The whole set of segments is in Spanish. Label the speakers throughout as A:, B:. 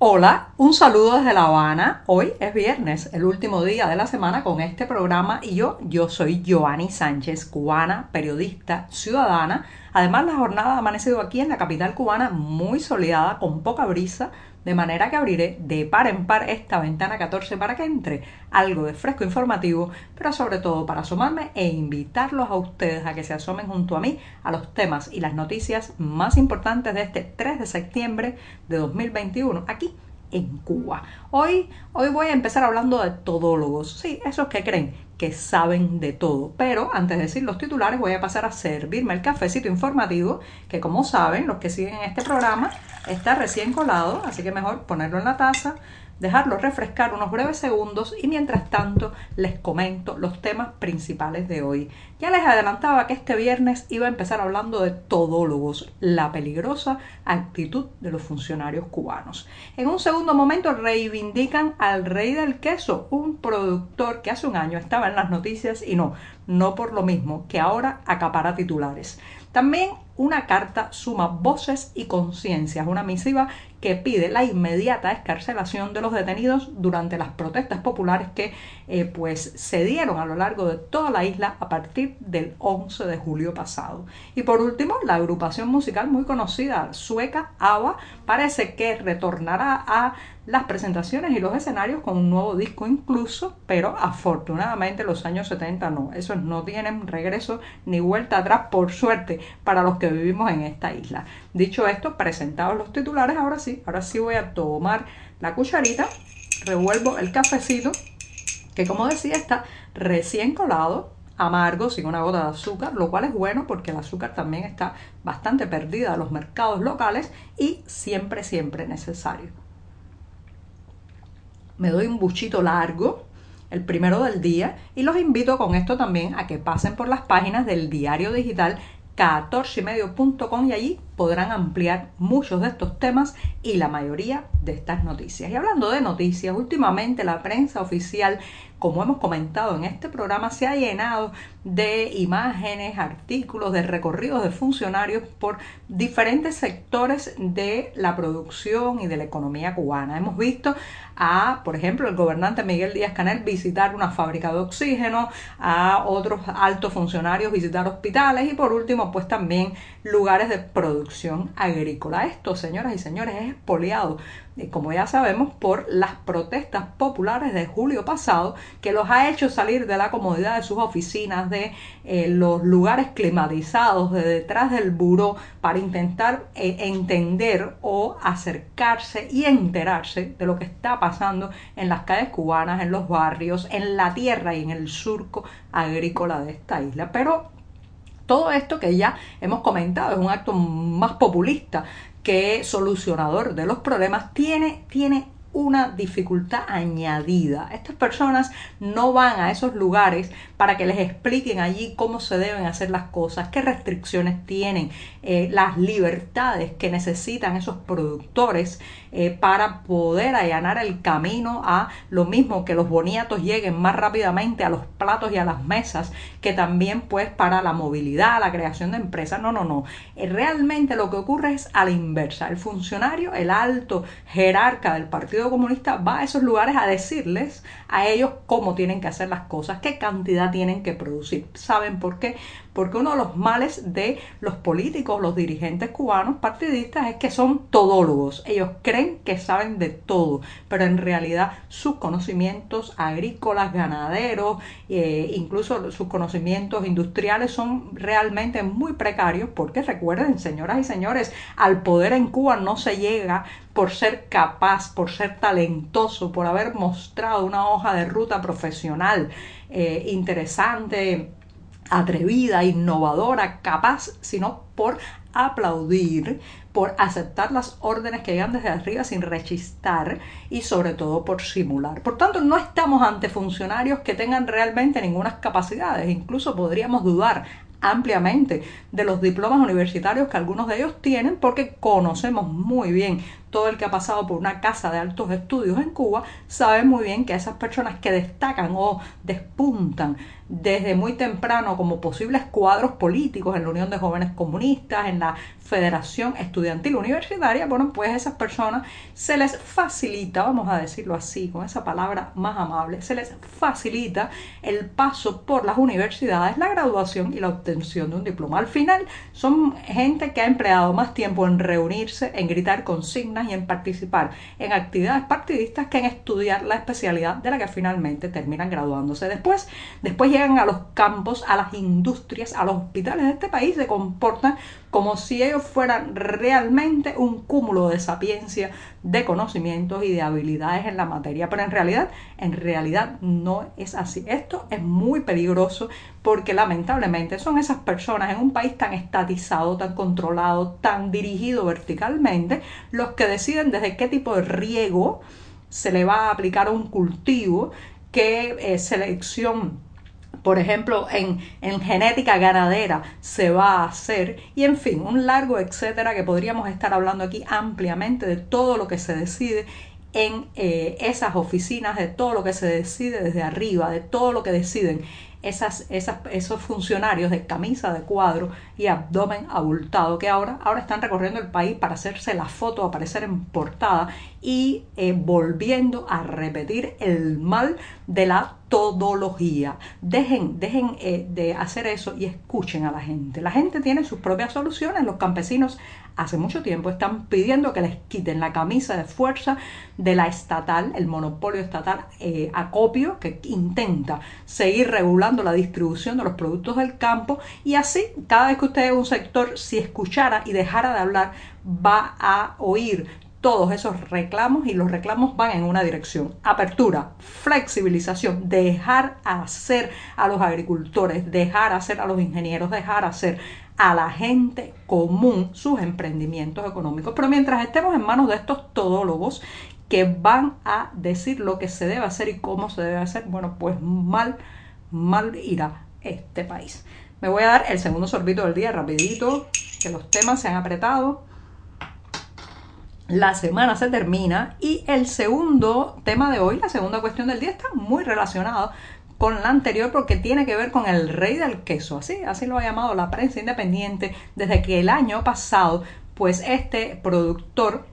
A: Hola, un saludo desde La Habana. Hoy es viernes, el último día de la semana con este programa y yo, yo soy Joanny Sánchez, cubana, periodista, ciudadana. Además, la jornada ha amanecido aquí en la capital cubana muy soleada, con poca brisa, de manera que abriré de par en par esta ventana 14 para que entre algo de fresco informativo, pero sobre todo para asomarme e invitarlos a ustedes a que se asomen junto a mí a los temas y las noticias más importantes de este 3 de septiembre de 2021 aquí en Cuba. Hoy, hoy voy a empezar hablando de todólogos, sí, esos que creen que saben de todo. Pero antes de decir los titulares voy a pasar a servirme el cafecito informativo, que como saben, los que siguen este programa, está recién colado, así que mejor ponerlo en la taza, dejarlo refrescar unos breves segundos y mientras tanto les comento los temas principales de hoy. Ya les adelantaba que este viernes iba a empezar hablando de todólogos, la peligrosa actitud de los funcionarios cubanos. En un segundo momento reivindican al rey del queso, un productor que hace un año estaba en las noticias y no, no por lo mismo, que ahora acapara titulares. También una carta suma voces y conciencias, una misiva que pide la inmediata escarcelación de los detenidos durante las protestas populares que eh, pues se dieron a lo largo de toda la isla a partir del 11 de julio pasado. Y por último, la agrupación musical muy conocida sueca ABBA parece que retornará a las presentaciones y los escenarios con un nuevo disco incluso, pero afortunadamente los años 70 no, no tienen regreso ni vuelta atrás por suerte para los que vivimos en esta isla. Dicho esto, presentados los titulares, ahora sí, ahora sí voy a tomar la cucharita, revuelvo el cafecito, que como decía está recién colado, amargo, sin una gota de azúcar, lo cual es bueno porque el azúcar también está bastante perdida en los mercados locales y siempre, siempre necesario me doy un buchito largo, el primero del día, y los invito con esto también a que pasen por las páginas del diario digital 14ymedio.com y allí podrán ampliar muchos de estos temas y la mayoría de estas noticias. Y hablando de noticias, últimamente la prensa oficial, como hemos comentado en este programa, se ha llenado de imágenes, artículos, de recorridos de funcionarios por diferentes sectores de la producción y de la economía cubana. Hemos visto a, por ejemplo, el gobernante Miguel Díaz Canel visitar una fábrica de oxígeno, a otros altos funcionarios visitar hospitales y por último, pues también lugares de producción agrícola. Esto, señoras y señores, es expoliado como ya sabemos, por las protestas populares de julio pasado, que los ha hecho salir de la comodidad de sus oficinas, de eh, los lugares climatizados, de detrás del buró, para intentar eh, entender o acercarse y enterarse de lo que está pasando en las calles cubanas, en los barrios, en la tierra y en el surco agrícola de esta isla. Pero todo esto que ya hemos comentado es un acto más populista que solucionador de los problemas, tiene, tiene una dificultad añadida. Estas personas no van a esos lugares para que les expliquen allí cómo se deben hacer las cosas, qué restricciones tienen, eh, las libertades que necesitan esos productores eh, para poder allanar el camino a lo mismo que los boniatos lleguen más rápidamente a los platos y a las mesas, que también pues para la movilidad, la creación de empresas. No, no, no. Eh, realmente lo que ocurre es a la inversa. El funcionario, el alto jerarca del Partido Comunista va a esos lugares a decirles a ellos cómo tienen que hacer las cosas, qué cantidad tienen que producir. ¿Saben por qué? Porque uno de los males de los políticos, los dirigentes cubanos partidistas es que son todólogos. Ellos creen que saben de todo, pero en realidad sus conocimientos agrícolas, ganaderos, eh, incluso sus conocimientos industriales son realmente muy precarios porque recuerden, señoras y señores, al poder en Cuba no se llega por ser capaz, por ser talentoso, por haber mostrado una hoja de ruta profesional eh, interesante, atrevida, innovadora, capaz, sino por aplaudir, por aceptar las órdenes que llegan desde arriba sin rechistar y sobre todo por simular. Por tanto, no estamos ante funcionarios que tengan realmente ninguna capacidades, incluso podríamos dudar ampliamente de los diplomas universitarios que algunos de ellos tienen porque conocemos muy bien todo el que ha pasado por una casa de altos estudios en Cuba sabe muy bien que esas personas que destacan o despuntan desde muy temprano como posibles cuadros políticos en la Unión de Jóvenes Comunistas, en la Federación Estudiantil Universitaria, bueno, pues a esas personas se les facilita, vamos a decirlo así, con esa palabra más amable, se les facilita el paso por las universidades, la graduación y la obtención de un diploma. Al final son gente que ha empleado más tiempo en reunirse, en gritar consignas y en participar en actividades partidistas que en estudiar la especialidad de la que finalmente terminan graduándose. Después, después llegan a los campos, a las industrias, a los hospitales de este país, se comportan como si ellos fueran realmente un cúmulo de sapiencia, de conocimientos y de habilidades en la materia. Pero en realidad, en realidad no es así. Esto es muy peligroso porque lamentablemente son esas personas en un país tan estatizado, tan controlado, tan dirigido verticalmente, los que deciden desde qué tipo de riego se le va a aplicar a un cultivo, qué eh, selección por ejemplo, en, genética ganadera se va a hacer y en fin, un largo etcétera que podríamos estar hablando aquí ampliamente de todo lo que se decide en eh, esas oficinas, de todo lo que se decide desde arriba, de todo lo que deciden esas, esos funcionarios de camisa de cuadro y abdomen abultado que ahora, ahora están recorriendo el país para hacerse la foto, aparecer en portada y eh, volviendo a repetir el mal de la todología. Dejen, dejen eh, de hacer eso y escuchen a la gente. La gente tiene sus propias soluciones. Los campesinos hace mucho tiempo están pidiendo que les quiten la camisa de fuerza de la estatal, el monopolio estatal eh, acopio, que intenta seguir regulando la distribución de los productos del campo y así cada vez que usted un sector, si escuchara y dejara de hablar, va a oír todos esos reclamos y los reclamos van en una dirección. Apertura, flexibilización, dejar hacer a los agricultores, dejar hacer a los ingenieros, dejar hacer a la gente común sus emprendimientos económicos. Pero mientras estemos en manos de estos todólogos que van a decir lo que se debe hacer y cómo se debe hacer, bueno, pues mal, mal irá este país. Me voy a dar el segundo sorbito del día rapidito, que los temas se han apretado. La semana se termina y el segundo tema de hoy, la segunda cuestión del día, está muy relacionado con la anterior porque tiene que ver con el rey del queso, así, así lo ha llamado la prensa independiente desde que el año pasado, pues este productor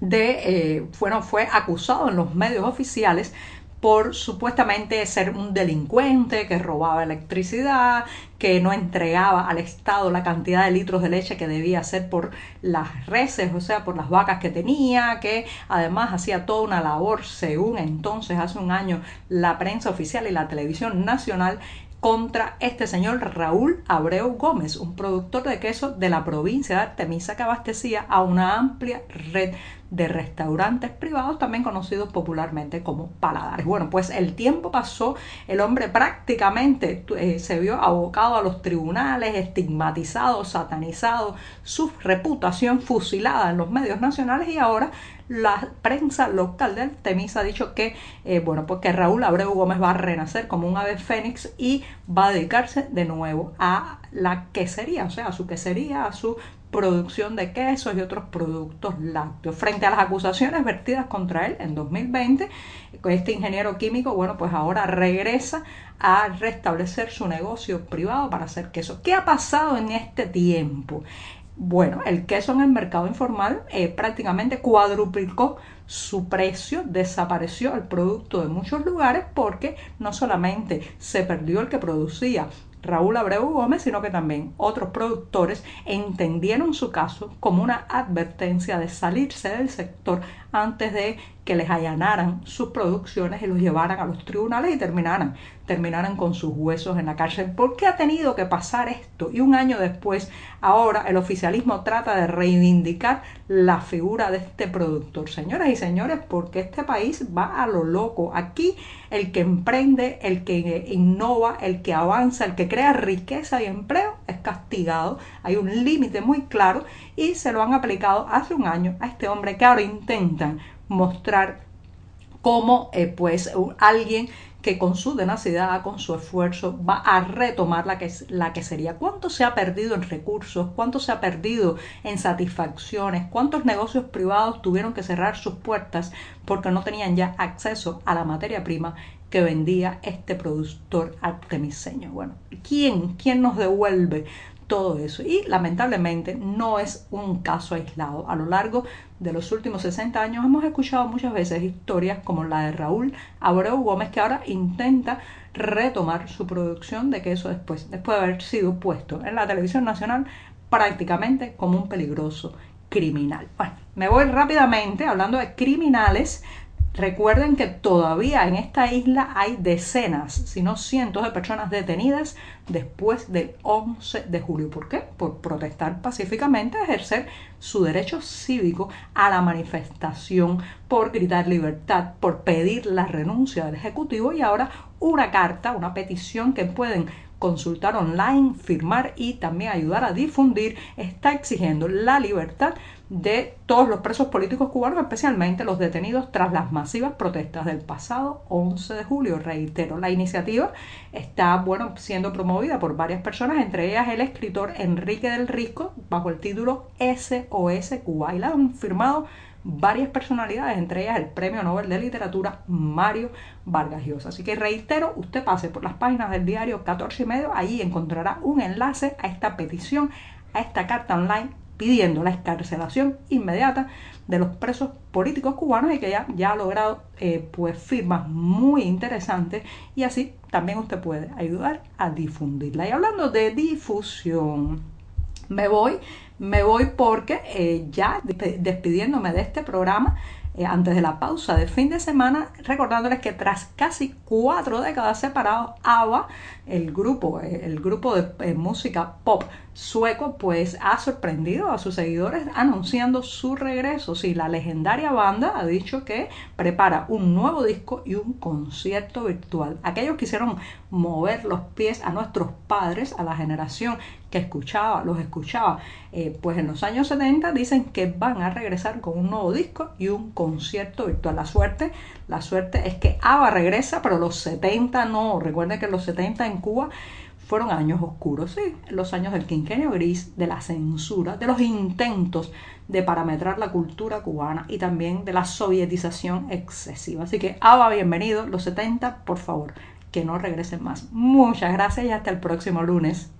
A: de, eh, bueno, fue acusado en los medios oficiales por supuestamente ser un delincuente que robaba electricidad, que no entregaba al Estado la cantidad de litros de leche que debía hacer por las reses, o sea, por las vacas que tenía, que además hacía toda una labor, según entonces, hace un año, la prensa oficial y la televisión nacional contra este señor Raúl Abreu Gómez, un productor de queso de la provincia de Artemisa que abastecía a una amplia red de restaurantes privados, también conocidos popularmente como paladares. Bueno, pues el tiempo pasó, el hombre prácticamente eh, se vio abocado a los tribunales, estigmatizado, satanizado, su reputación fusilada en los medios nacionales y ahora la prensa local de Artemisa ha dicho que, eh, bueno, pues que Raúl Abreu Gómez va a renacer como un ave fénix y va a dedicarse de nuevo a la quesería, o sea, a su quesería, a su producción de quesos y otros productos lácteos. Frente a las acusaciones vertidas contra él en 2020, este ingeniero químico, bueno, pues ahora regresa a restablecer su negocio privado para hacer queso. ¿Qué ha pasado en este tiempo? Bueno, el queso en el mercado informal eh, prácticamente cuadruplicó su precio, desapareció el producto de muchos lugares porque no solamente se perdió el que producía Raúl Abreu Gómez, sino que también otros productores entendieron su caso como una advertencia de salirse del sector antes de que les allanaran sus producciones y los llevaran a los tribunales y terminaran, terminaran con sus huesos en la cárcel. ¿Por qué ha tenido que pasar esto? Y un año después, ahora el oficialismo trata de reivindicar la figura de este productor. Señoras y señores, porque este país va a lo loco. Aquí el que emprende, el que innova, el que avanza, el que crea riqueza y empleo es castigado. Hay un límite muy claro y se lo han aplicado hace un año a este hombre que ahora intenta mostrar como eh, pues alguien que con su tenacidad, con su esfuerzo, va a retomar la que, la que sería. ¿Cuánto se ha perdido en recursos? ¿Cuánto se ha perdido en satisfacciones? ¿Cuántos negocios privados tuvieron que cerrar sus puertas porque no tenían ya acceso a la materia prima que vendía este productor artemiseño? Bueno, ¿quién, quién nos devuelve todo eso. Y lamentablemente no es un caso aislado. A lo largo de los últimos 60 años hemos escuchado muchas veces historias como la de Raúl Abreu Gómez que ahora intenta retomar su producción de queso después, después de haber sido puesto en la televisión nacional prácticamente como un peligroso criminal. Bueno, me voy rápidamente hablando de criminales Recuerden que todavía en esta isla hay decenas, si no cientos de personas detenidas después del 11 de julio. ¿Por qué? Por protestar pacíficamente, ejercer su derecho cívico a la manifestación, por gritar libertad, por pedir la renuncia del Ejecutivo y ahora una carta, una petición que pueden consultar online, firmar y también ayudar a difundir, está exigiendo la libertad de todos los presos políticos cubanos, especialmente los detenidos tras las masivas protestas del pasado 11 de julio. Reitero, la iniciativa está bueno, siendo promovida por varias personas, entre ellas el escritor Enrique del Risco, bajo el título SOS Cuba. Y la han firmado varias personalidades, entre ellas el Premio Nobel de Literatura Mario Vargas Llosa. Así que reitero, usted pase por las páginas del diario 14 y medio, ahí encontrará un enlace a esta petición, a esta carta online pidiendo la escarcelación inmediata de los presos políticos cubanos y que ya, ya ha logrado eh, pues firmas muy interesantes y así también usted puede ayudar a difundirla. Y hablando de difusión, me voy, me voy porque eh, ya despidiéndome de este programa, eh, antes de la pausa de fin de semana, recordándoles que tras casi cuatro décadas separados, ABBA, el grupo, el grupo de música pop sueco pues ha sorprendido a sus seguidores anunciando su regreso. Sí, la legendaria banda ha dicho que prepara un nuevo disco y un concierto virtual. Aquellos quisieron mover los pies a nuestros padres, a la generación escuchaba, los escuchaba, eh, pues en los años 70 dicen que van a regresar con un nuevo disco y un concierto virtual. La suerte, la suerte es que ABBA regresa, pero los 70 no. Recuerden que los 70 en Cuba fueron años oscuros, sí, los años del quinquenio gris, de la censura, de los intentos de parametrar la cultura cubana y también de la sovietización excesiva. Así que, Aba, bienvenido, los 70, por favor, que no regresen más. Muchas gracias y hasta el próximo lunes.